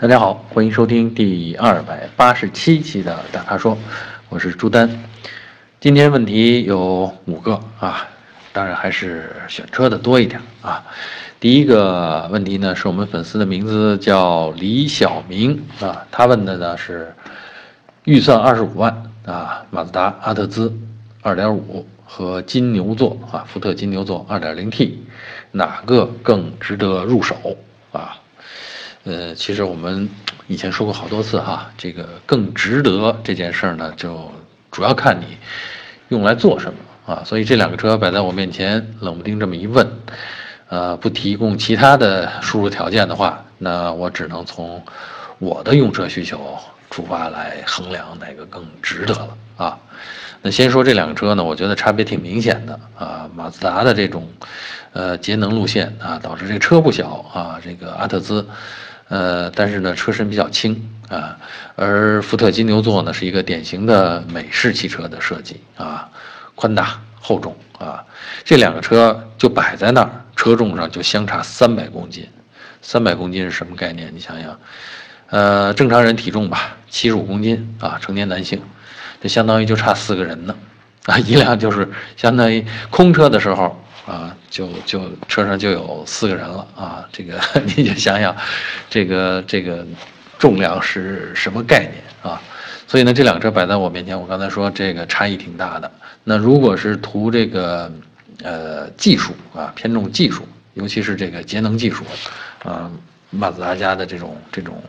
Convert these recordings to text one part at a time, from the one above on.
大家好，欢迎收听第二百八十七期的大咖说，我是朱丹。今天问题有五个啊，当然还是选车的多一点啊。第一个问题呢，是我们粉丝的名字叫李小明啊，他问的呢是预算二十五万啊，马自达阿特兹二点五和金牛座啊，福特金牛座二点零 T，哪个更值得入手啊？呃，其实我们以前说过好多次哈，这个更值得这件事儿呢，就主要看你用来做什么啊。所以这两个车摆在我面前，冷不丁这么一问，呃，不提供其他的输入条件的话，那我只能从我的用车需求出发来衡量哪个更值得了啊。那先说这两个车呢，我觉得差别挺明显的啊。马自达的这种呃节能路线啊，导致这车不小啊，这个阿特兹。呃，但是呢，车身比较轻啊，而福特金牛座呢是一个典型的美式汽车的设计啊，宽大厚重啊，这两个车就摆在那儿，车重上就相差三百公斤，三百公斤是什么概念？你想想，呃，正常人体重吧，七十五公斤啊，成年男性，这相当于就差四个人呢，啊，一辆就是相当于空车的时候。啊，就就车上就有四个人了啊！这个 你就想想，这个这个重量是什么概念啊？所以呢，这辆车摆在我面前，我刚才说这个差异挺大的。那如果是图这个呃技术啊，偏重技术，尤其是这个节能技术，啊。马自达家的这种这种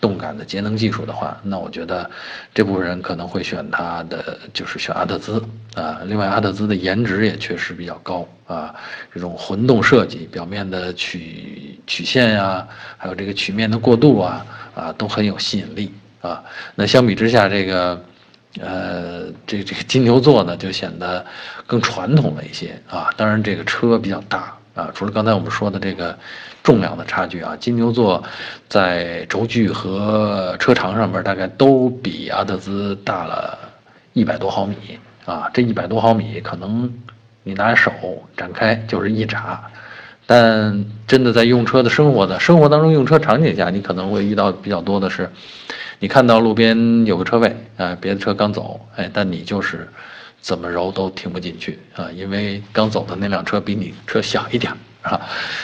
动感的节能技术的话，那我觉得这部分人可能会选它的，就是选阿特兹啊。另外，阿特兹的颜值也确实比较高啊，这种混动设计，表面的曲曲线呀，还有这个曲面的过渡啊，啊，都很有吸引力啊。那相比之下，这个呃，这这个金牛座呢，就显得更传统了一些啊。当然，这个车比较大。啊，除了刚才我们说的这个重量的差距啊，金牛座在轴距和车长上面大概都比阿特兹大了一百多毫米啊。这一百多毫米可能你拿手展开就是一拃，但真的在用车的生活的生活当中用车场景下，你可能会遇到比较多的是，你看到路边有个车位啊，别的车刚走，哎，但你就是。怎么揉都停不进去啊！因为刚走的那辆车比你车小一点啊，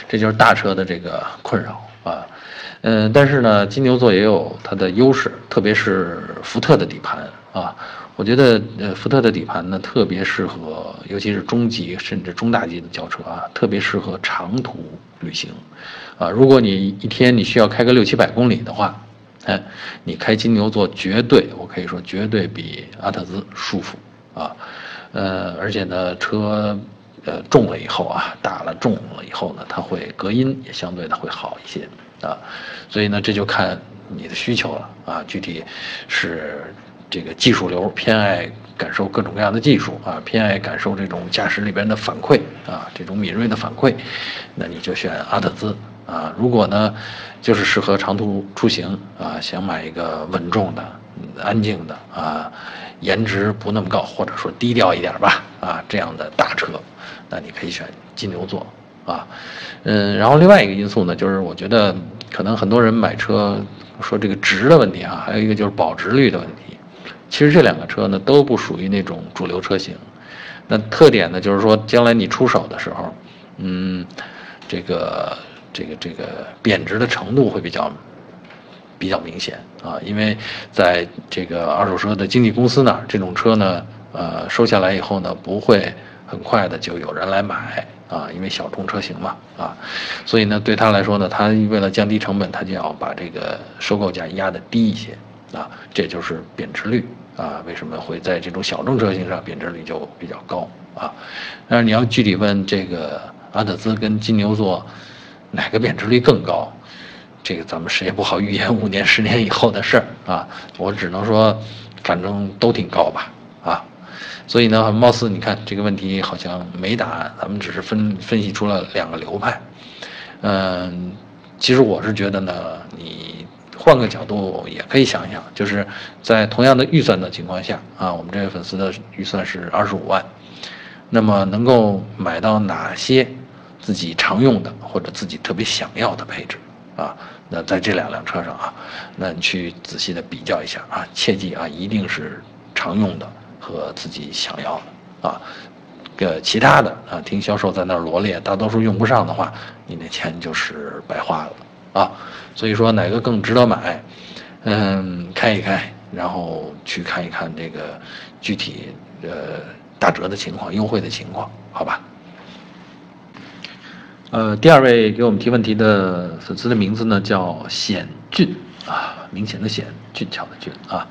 这就是大车的这个困扰啊。嗯，但是呢，金牛座也有它的优势，特别是福特的底盘啊。我觉得呃，福特的底盘呢，特别适合，尤其是中级甚至中大级的轿车啊，特别适合长途旅行啊。如果你一天你需要开个六七百公里的话，哎，你开金牛座绝对，我可以说绝对比阿特兹舒服。啊，呃，而且呢，车，呃，重了以后啊，大了重了以后呢，它会隔音也相对的会好一些啊，所以呢，这就看你的需求了啊，具体是这个技术流偏爱感受各种各样的技术啊，偏爱感受这种驾驶里边的反馈啊，这种敏锐的反馈，那你就选阿特兹啊。如果呢，就是适合长途出行啊，想买一个稳重的、安静的啊。颜值不那么高，或者说低调一点吧，啊，这样的大车，那你可以选金牛座，啊，嗯，然后另外一个因素呢，就是我觉得可能很多人买车说这个值的问题啊，还有一个就是保值率的问题。其实这两个车呢都不属于那种主流车型，那特点呢就是说将来你出手的时候，嗯，这个这个这个贬值的程度会比较。比较明显啊，因为在这个二手车的经纪公司那儿，这种车呢，呃，收下来以后呢，不会很快的就有人来买啊，因为小众车型嘛啊，所以呢，对他来说呢，他为了降低成本，他就要把这个收购价压得低一些啊，这就是贬值率啊，为什么会在这种小众车型上贬值率就比较高啊？但是你要具体问这个阿特兹跟金牛座哪个贬值率更高？这个咱们谁也不好预言五年、十年以后的事儿啊！我只能说，反正都挺高吧，啊！所以呢，貌似你看这个问题好像没答案，咱们只是分分析出了两个流派。嗯，其实我是觉得呢，你换个角度也可以想想，就是在同样的预算的情况下啊，我们这位粉丝的预算是二十五万，那么能够买到哪些自己常用的或者自己特别想要的配置？啊，那在这两辆车上啊，那你去仔细的比较一下啊，切记啊，一定是常用的和自己想要的啊。个其他的啊，听销售在那儿罗列，大多数用不上的话，你那钱就是白花了啊。所以说哪个更值得买，嗯，开一开，然后去看一看这个具体呃打折的情况、优惠的情况，好吧？呃，第二位给我们提问题的粉丝的名字呢叫显俊啊，明显的显，俊俏的俊啊。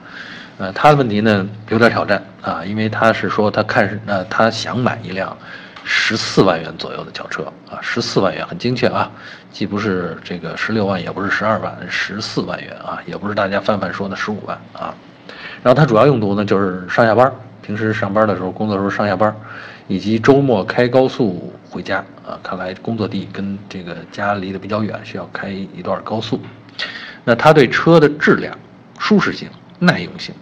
呃，他的问题呢有点挑战啊，因为他是说他看呃他想买一辆十四万元左右的轿车啊，十四万元很精确啊，既不是这个十六万，也不是十二万，十四万元啊，也不是大家泛泛说的十五万啊。然后他主要用途呢就是上下班，平时上班的时候、工作时候上下班，以及周末开高速回家啊。看来工作地跟这个家离得比较远，需要开一段高速。那他对车的质量、舒适性、耐用性。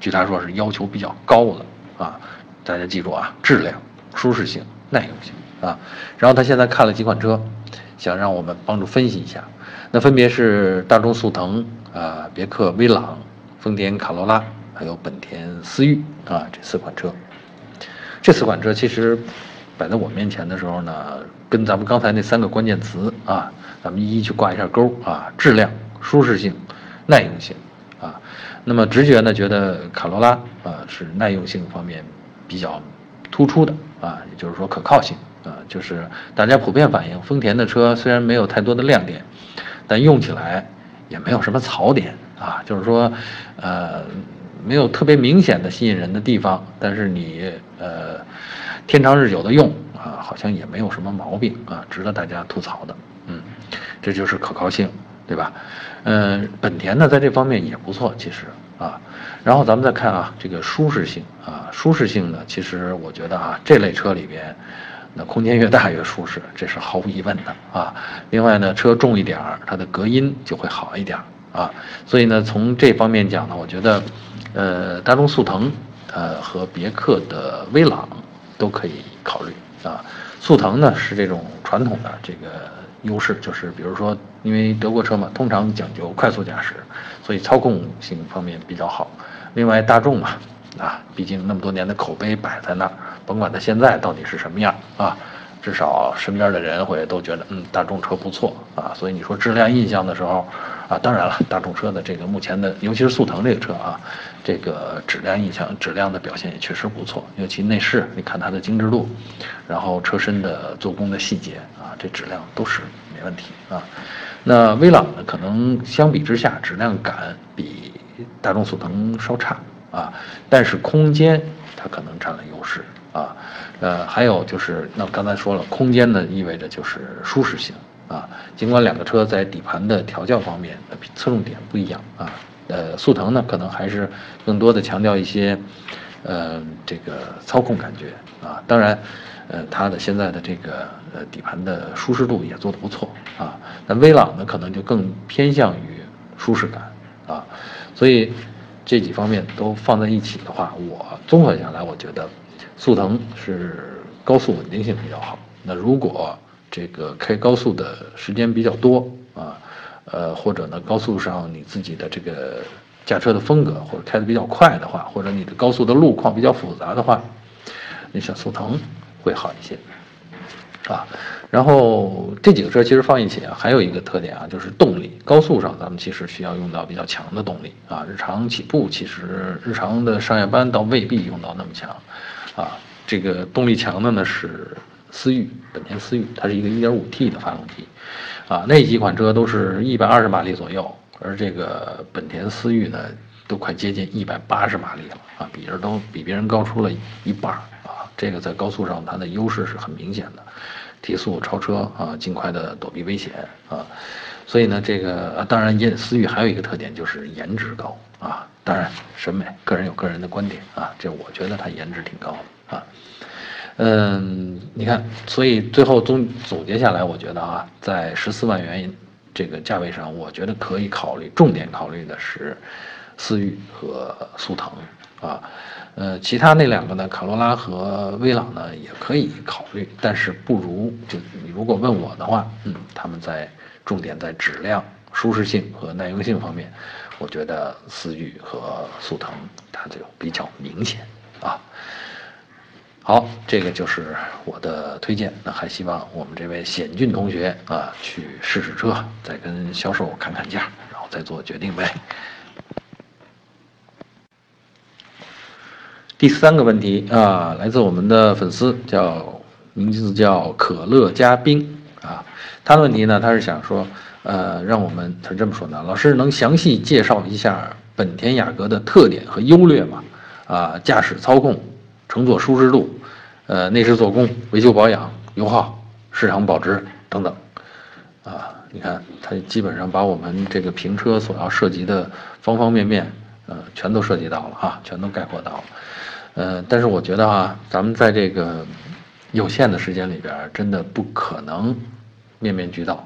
据他说是要求比较高的啊，大家记住啊，质量、舒适性、耐用性啊。然后他现在看了几款车，想让我们帮助分析一下。那分别是大众速腾啊、别克威朗、丰田卡罗拉，还有本田思域啊这四款车。这四款车其实摆在我面前的时候呢，跟咱们刚才那三个关键词啊，咱们一一去挂一下钩啊：质量、舒适性、耐用性。啊，那么直觉呢，觉得卡罗拉啊是耐用性方面比较突出的啊，也就是说可靠性啊，就是大家普遍反映，丰田的车虽然没有太多的亮点，但用起来也没有什么槽点啊，就是说呃没有特别明显的吸引人的地方，但是你呃天长日久的用啊，好像也没有什么毛病啊，值得大家吐槽的，嗯，这就是可靠性。对吧？嗯，本田呢，在这方面也不错，其实啊。然后咱们再看啊，这个舒适性啊，舒适性呢，其实我觉得啊，这类车里边，那空间越大越舒适，这是毫无疑问的啊。另外呢，车重一点儿，它的隔音就会好一点儿啊。所以呢，从这方面讲呢，我觉得，呃，大众速腾，呃，和别克的威朗都可以考虑啊。速腾呢是这种传统的这个。优势就是，比如说，因为德国车嘛，通常讲究快速驾驶，所以操控性方面比较好。另外，大众嘛，啊，毕竟那么多年的口碑摆在那儿，甭管它现在到底是什么样啊，至少身边的人会都觉得，嗯，大众车不错啊。所以你说质量印象的时候，啊，当然了，大众车的这个目前的，尤其是速腾这个车啊，这个质量印象、质量的表现也确实不错，尤其内饰，你看它的精致度，然后车身的做工的细节啊。这质量都是没问题啊，那威朗呢？可能相比之下质量感比大众速腾稍差啊，但是空间它可能占了优势啊。呃，还有就是那刚才说了，空间呢意味着就是舒适性啊。尽管两个车在底盘的调教方面侧重点不一样啊，呃，速腾呢可能还是更多的强调一些呃这个操控感觉啊，当然。呃，它的现在的这个呃底盘的舒适度也做得不错啊。那威朗呢，可能就更偏向于舒适感啊。所以这几方面都放在一起的话，我综合下来，我觉得速腾是高速稳定性比较好。那如果这个开高速的时间比较多啊，呃，或者呢高速上你自己的这个驾车的风格或者开的比较快的话，或者你的高速的路况比较复杂的话，你选速腾。会好一些，啊，然后这几个车其实放一起啊，还有一个特点啊，就是动力。高速上咱们其实需要用到比较强的动力啊，日常起步其实日常的上下班倒未必用到那么强，啊，这个动力强的呢是思域，本田思域，它是一个 1.5T 的发动机，啊，那几款车都是一百二十马力左右，而这个本田思域呢都快接近一百八十马力了啊，比人都比别人高出了一半啊。这个在高速上它的优势是很明显的，提速超车啊，尽快的躲避危险啊，所以呢，这个当然，也思域还有一个特点就是颜值高啊，当然审美个人有个人的观点啊，这我觉得它颜值挺高的啊，嗯，你看，所以最后总总结下来，我觉得啊，在十四万元这个价位上，我觉得可以考虑重点考虑的是思域和速腾啊。呃，其他那两个呢？卡罗拉和威朗呢，也可以考虑，但是不如就你如果问我的话，嗯，他们在重点在质量舒适性和耐用性方面，我觉得思域和速腾它就比较明显啊。好，这个就是我的推荐。那还希望我们这位险峻同学啊，去试试车，再跟销售砍砍价，然后再做决定呗。第三个问题啊，来自我们的粉丝，叫名字叫可乐加冰啊。他的问题呢，他是想说，呃，让我们他是这么说的：老师能详细介绍一下本田雅阁的特点和优劣吗？啊，驾驶操控。乘坐舒适度，呃，内饰做工、维修保养、油耗、市场保值等等，啊，你看它基本上把我们这个评车所要涉及的方方面面，呃，全都涉及到了哈，全都概括到了，呃，但是我觉得啊，咱们在这个有限的时间里边，真的不可能面面俱到，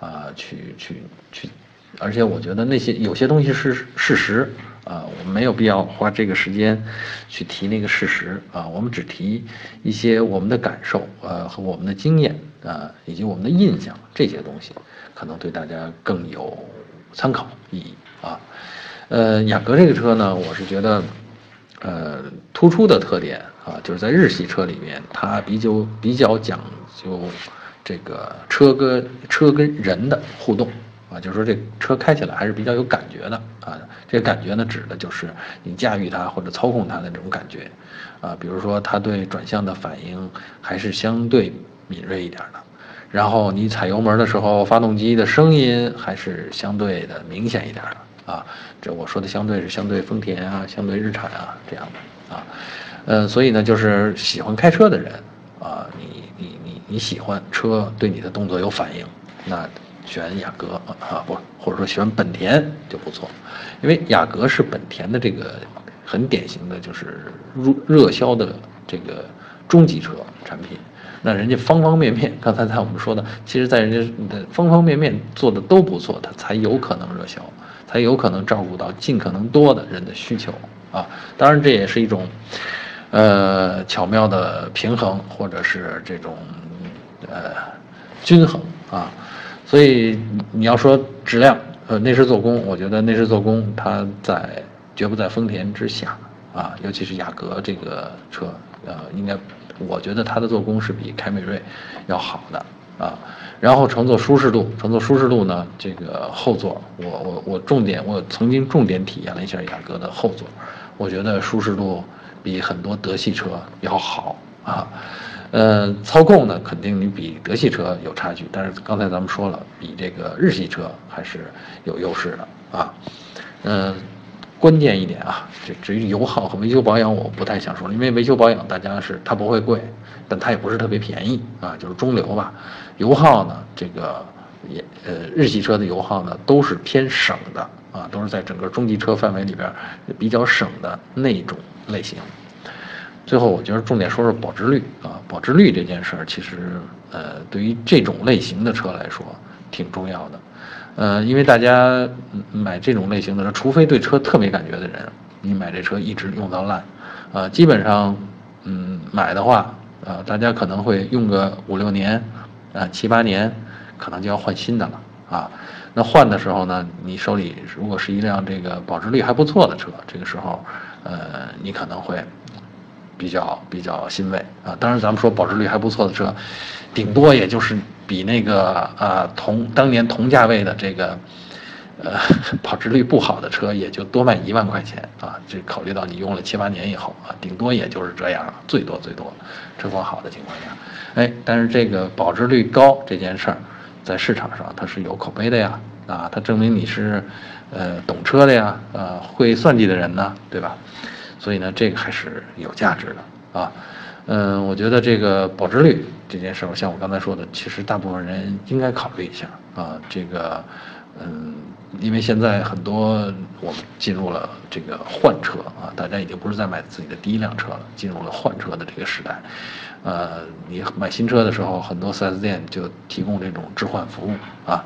啊，去去去，而且我觉得那些有些东西是事实。啊，我们没有必要花这个时间去提那个事实啊，我们只提一些我们的感受，呃，和我们的经验啊，以及我们的印象这些东西，可能对大家更有参考意义啊。呃，雅阁这个车呢，我是觉得，呃，突出的特点啊，就是在日系车里面，它比较比较讲究这个车跟车跟人的互动。啊，就是说这车开起来还是比较有感觉的啊。这个感觉呢，指的就是你驾驭它或者操控它的这种感觉，啊，比如说它对转向的反应还是相对敏锐一点的，然后你踩油门的时候，发动机的声音还是相对的明显一点的啊。这我说的相对是相对丰田啊，相对日产啊这样的啊。呃，所以呢，就是喜欢开车的人啊，你你喜欢车对你的动作有反应，那。选雅阁啊，不，或者说选本田就不错，因为雅阁是本田的这个很典型的就是热热销的这个中级车产品。那人家方方面面，刚才在我们说的，其实在人家的方方面面做的都不错，它才有可能热销，才有可能照顾到尽可能多的人的需求啊。当然，这也是一种呃巧妙的平衡，或者是这种呃均衡啊。所以你要说质量，呃，内饰做工，我觉得内饰做工它在绝不在丰田之下啊，尤其是雅阁这个车，呃，应该我觉得它的做工是比凯美瑞要好的啊。然后乘坐舒适度，乘坐舒适度呢，这个后座，我我我重点，我曾经重点体验了一下雅阁的后座，我觉得舒适度比很多德系车要好啊。呃，操控呢，肯定你比德系车有差距，但是刚才咱们说了，比这个日系车还是有优势的啊。嗯，关键一点啊，这至于油耗和维修保养，我不太想说，因为维修保养大家是它不会贵，但它也不是特别便宜啊，就是中流吧。油耗呢，这个也呃，日系车的油耗呢都是偏省的啊，都是在整个中级车范围里边比较省的那种类型。最后，我觉得重点说说保值率啊，保值率这件事儿，其实呃，对于这种类型的车来说挺重要的，呃，因为大家买这种类型的车，除非对车特别感觉的人，你买这车一直用到烂，呃，基本上，嗯，买的话，呃，大家可能会用个五六年，啊，七八年，可能就要换新的了啊。那换的时候呢，你手里如果是一辆这个保值率还不错的车，这个时候，呃，你可能会。比较比较欣慰啊！当然，咱们说保值率还不错的车，顶多也就是比那个啊同当年同价位的这个呃 保值率不好的车，也就多卖一万块钱啊。这考虑到你用了七八年以后啊，顶多也就是这样，最多最多，车况好的情况下，哎，但是这个保值率高这件事儿，在市场上它是有口碑的呀啊，它证明你是呃懂车的呀，呃会算计的人呢，对吧？所以呢，这个还是有价值的啊，嗯，我觉得这个保值率这件事儿，像我刚才说的，其实大部分人应该考虑一下啊。这个，嗯，因为现在很多我们进入了这个换车啊，大家已经不是在买自己的第一辆车了，进入了换车的这个时代。呃，你买新车的时候，很多 4S 店就提供这种置换服务啊。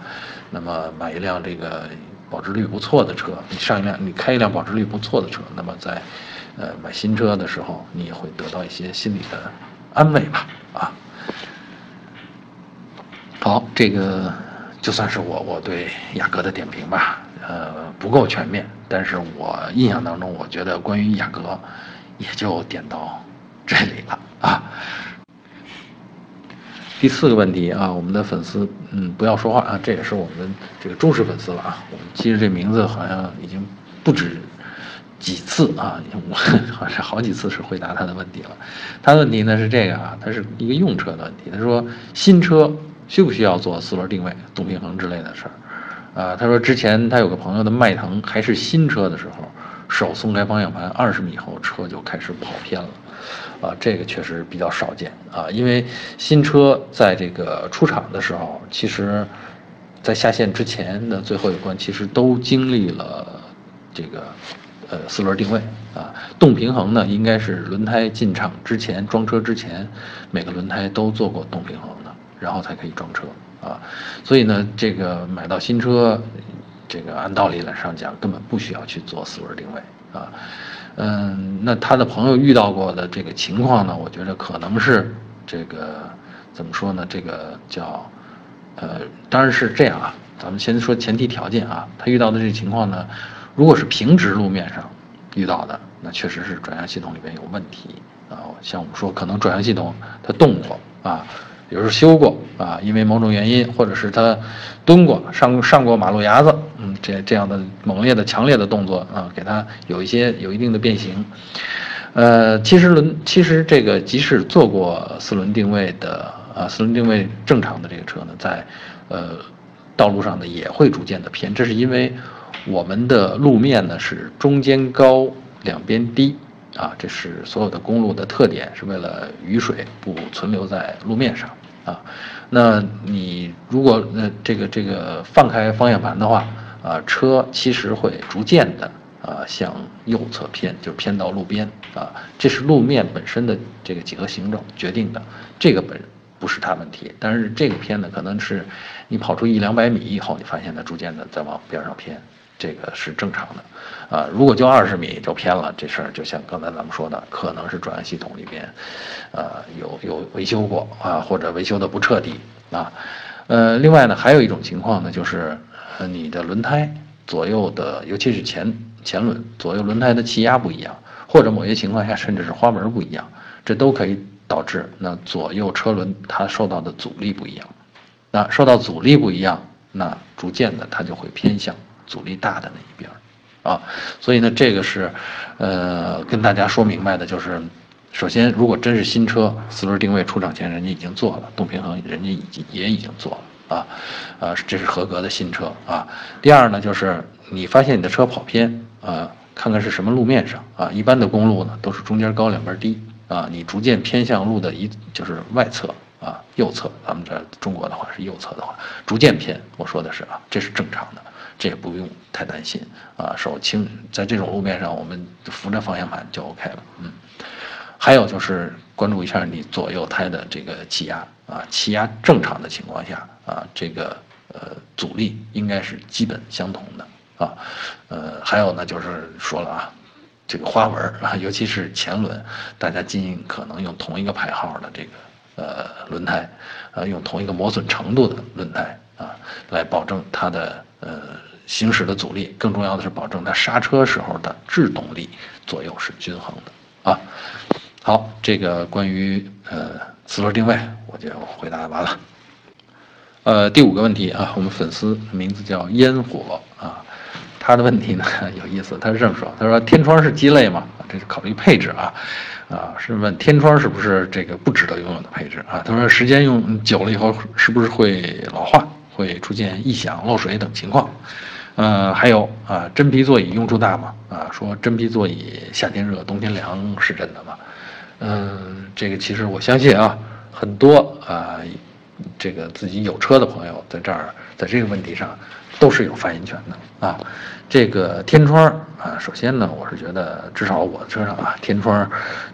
那么买一辆这个保值率不错的车，你上一辆你开一辆保值率不错的车，那么在呃，买新车的时候，你也会得到一些心理的安慰吧？啊，好，这个就算是我我对雅阁的点评吧，呃，不够全面，但是我印象当中，我觉得关于雅阁，也就点到这里了啊。第四个问题啊，我们的粉丝，嗯，不要说话啊，这也是我们这个忠实粉丝了啊。我们其实这名字好像已经不止几次啊，我 好像好几次是回答他的问题了。他的问题呢是这个啊，他是一个用车的问题。他说新车需不需要做四轮定位、动平衡之类的事儿？啊，他说之前他有个朋友的迈腾还是新车的时候，手松开方向盘二十米后车就开始跑偏了。啊，这个确实比较少见啊，因为新车在这个出厂的时候，其实，在下线之前的最后一关，其实都经历了这个呃四轮定位啊，动平衡呢，应该是轮胎进厂之前装车之前，每个轮胎都做过动平衡的，然后才可以装车啊，所以呢，这个买到新车，这个按道理来上讲，根本不需要去做四轮定位啊。嗯，那他的朋友遇到过的这个情况呢？我觉得可能是这个怎么说呢？这个叫呃，当然是这样啊。咱们先说前提条件啊，他遇到的这个情况呢，如果是平直路面上遇到的，那确实是转向系统里边有问题啊。像我们说，可能转向系统它动过啊。比如说修过啊，因为某种原因，或者是它蹲过、上 上过马路牙子，嗯，这这样的猛烈的、强烈的动作啊，给它有一些有一定的变形。呃，其实轮其实这个即使做过四轮定位的啊，四轮定位正常的这个车呢，在呃道路上呢也会逐渐的偏，这是因为我们的路面呢是中间高、两边低。啊，这是所有的公路的特点，是为了雨水不存留在路面上啊。那你如果呃这个这个放开方向盘的话啊，车其实会逐渐的啊向右侧偏，就偏到路边啊。这是路面本身的这个几何形状决定的，这个本不是它问题。但是这个偏呢，可能是你跑出一两百米以后，你发现它逐渐的在往边上偏。这个是正常的，啊，如果就二十米就偏了，这事儿就像刚才咱们说的，可能是转向系统里边，呃，有有维修过啊，或者维修的不彻底啊，呃，另外呢，还有一种情况呢，就是你的轮胎左右的，尤其是前前轮左右轮胎的气压不一样，或者某些情况下甚至是花纹不一样，这都可以导致那左右车轮它受到的阻力不一样，那受到阻力不一样，那逐渐的它就会偏向。阻力大的那一边啊，所以呢，这个是，呃，跟大家说明白的，就是，首先，如果真是新车，四轮定位出厂前人家已经做了，动平衡人家已经也已经做了啊，啊，这是合格的新车啊。第二呢，就是你发现你的车跑偏啊，看看是什么路面上啊，一般的公路呢都是中间高两边低啊，你逐渐偏向路的一就是外侧啊，右侧，咱们这中国的话是右侧的话，逐渐偏，我说的是啊，这是正常的。这也不用太担心啊，手轻，在这种路面上，我们扶着方向盘就 OK 了。嗯，还有就是关注一下你左右胎的这个气压啊，气压正常的情况下啊，这个呃阻力应该是基本相同的啊。呃，还有呢，就是说了啊，这个花纹啊，尤其是前轮，大家尽可能用同一个牌号的这个呃轮胎，呃，用同一个磨损程度的轮胎啊，来保证它的呃。行驶的阻力，更重要的是保证它刹车时候的制动力左右是均衡的啊。好，这个关于呃四轮定位我就回答完了。呃，第五个问题啊，我们粉丝名字叫烟火啊，他的问题呢 有意思，他是这么说，他说天窗是鸡肋吗？这是考虑配置啊啊，是问天窗是不是这个不值得拥有的配置啊？他说时间用久了以后是不是会老化？会出现异响、漏水等情况，呃，还有啊，真皮座椅用处大吗？啊，说真皮座椅夏天热、冬天凉是真的吗？嗯，这个其实我相信啊，很多啊，这个自己有车的朋友在这儿，在这个问题上都是有发言权的啊。这个天窗啊，首先呢，我是觉得至少我的车上啊，天窗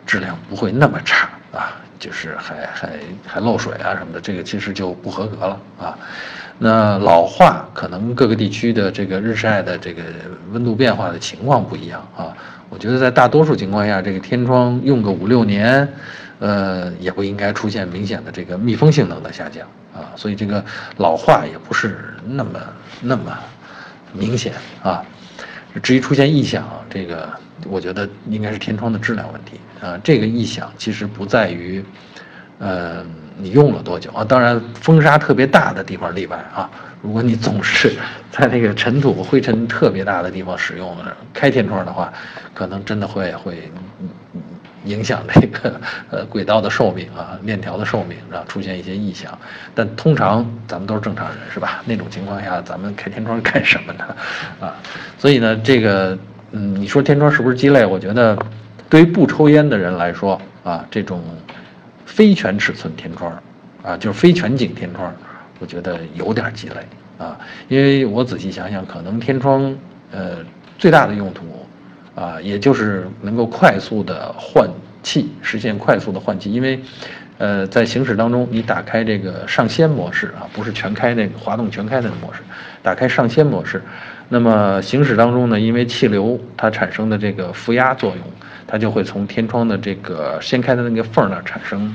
质量不会那么差啊，就是还还还漏水啊什么的，这个其实就不合格了啊。那老化可能各个地区的这个日晒的这个温度变化的情况不一样啊。我觉得在大多数情况下，这个天窗用个五六年，呃，也不应该出现明显的这个密封性能的下降啊，所以这个老化也不是那么那么明显啊。至于出现异响，这个我觉得应该是天窗的质量问题啊。这个异响其实不在于，呃，你用了多久啊？当然风沙特别大的地方例外啊。如果你总是在那个尘土灰尘特别大的地方使用的开天窗的话，可能真的会会。影响这个呃轨道的寿命啊，链条的寿命，啊出现一些异响。但通常咱们都是正常人，是吧？那种情况下，咱们开天窗干什么呢？啊，所以呢，这个嗯，你说天窗是不是鸡肋？我觉得，对于不抽烟的人来说啊，这种非全尺寸天窗啊，就是非全景天窗，我觉得有点鸡肋啊。因为我仔细想想，可能天窗呃最大的用途。啊，也就是能够快速的换气，实现快速的换气。因为，呃，在行驶当中，你打开这个上掀模式啊，不是全开那个滑动全开的模式，打开上掀模式，那么行驶当中呢，因为气流它产生的这个负压作用，它就会从天窗的这个掀开的那个缝儿那儿产生。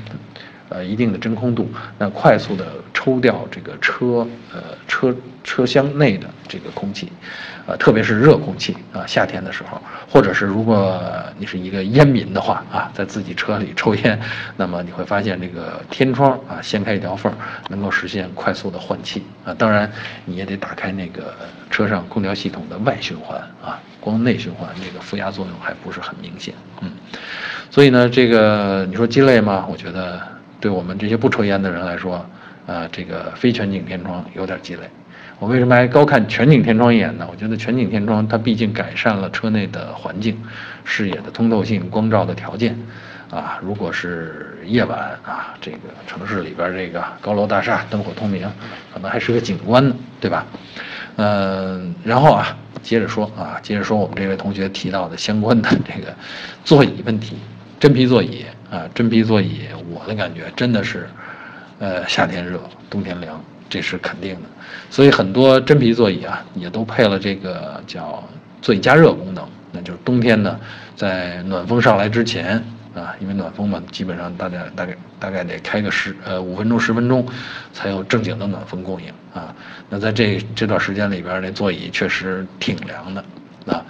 呃，一定的真空度，那快速的抽掉这个车呃车车厢内的这个空气，呃，特别是热空气啊，夏天的时候，或者是如果你是一个烟民的话啊，在自己车里抽烟，那么你会发现这个天窗啊掀开一条缝，能够实现快速的换气啊。当然，你也得打开那个车上空调系统的外循环啊，光内循环这个负压作用还不是很明显，嗯，所以呢，这个你说鸡肋吗？我觉得。对我们这些不抽烟的人来说，啊，这个非全景天窗有点鸡肋。我为什么还高看全景天窗一眼呢？我觉得全景天窗它毕竟改善了车内的环境、视野的通透性、光照的条件。啊，如果是夜晚啊，这个城市里边这个高楼大厦灯火通明，可能还是个景观呢，对吧？嗯，然后啊，接着说啊，接着说我们这位同学提到的相关的这个座椅问题，真皮座椅。啊，真皮座椅，我的感觉真的是，呃，夏天热，冬天凉，这是肯定的。所以很多真皮座椅啊，也都配了这个叫座椅加热功能。那就是冬天呢，在暖风上来之前啊，因为暖风嘛，基本上大家大概大概得开个十呃五分钟十分钟，才有正经的暖风供应啊。那在这这段时间里边，那座椅确实挺凉的啊。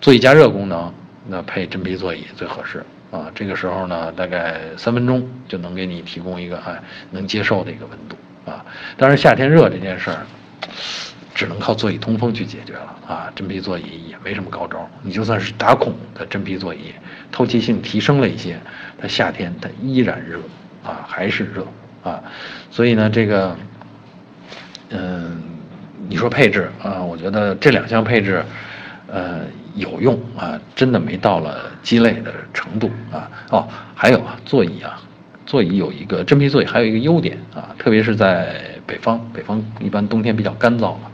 座椅加热功能，那配真皮座椅最合适。啊，这个时候呢，大概三分钟就能给你提供一个哎能接受的一个温度啊。当然夏天热这件事儿，只能靠座椅通风去解决了啊。真皮座椅也没什么高招，你就算是打孔的真皮座椅，透气性提升了一些，它夏天它依然热啊，还是热啊。所以呢，这个，嗯，你说配置啊，我觉得这两项配置，呃。有用啊，真的没到了鸡肋的程度啊。哦，还有啊，座椅啊，座椅有一个真皮座椅，还有一个优点啊，特别是在北方，北方一般冬天比较干燥嘛，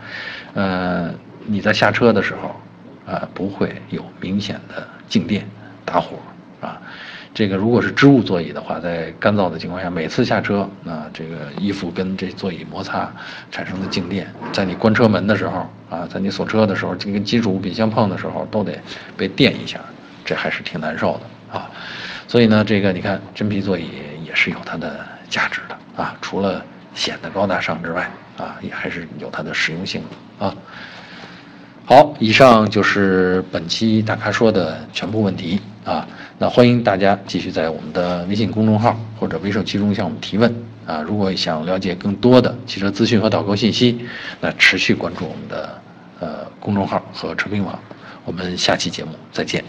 呃，你在下车的时候，啊，不会有明显的静电打火啊。这个如果是织物座椅的话，在干燥的情况下，每次下车，啊，这个衣服跟这座椅摩擦产生的静电，在你关车门的时候，啊，在你锁车的时候，这跟金属物品相碰的时候，都得被电一下，这还是挺难受的啊。所以呢，这个你看真皮座椅也是有它的价值的啊，除了显得高大上之外，啊，也还是有它的实用性的啊。好，以上就是本期大咖说的全部问题啊。那欢迎大家继续在我们的微信公众号或者微社区中向我们提问啊！如果想了解更多的汽车资讯和导购信息，那持续关注我们的呃公众号和车评网。我们下期节目再见。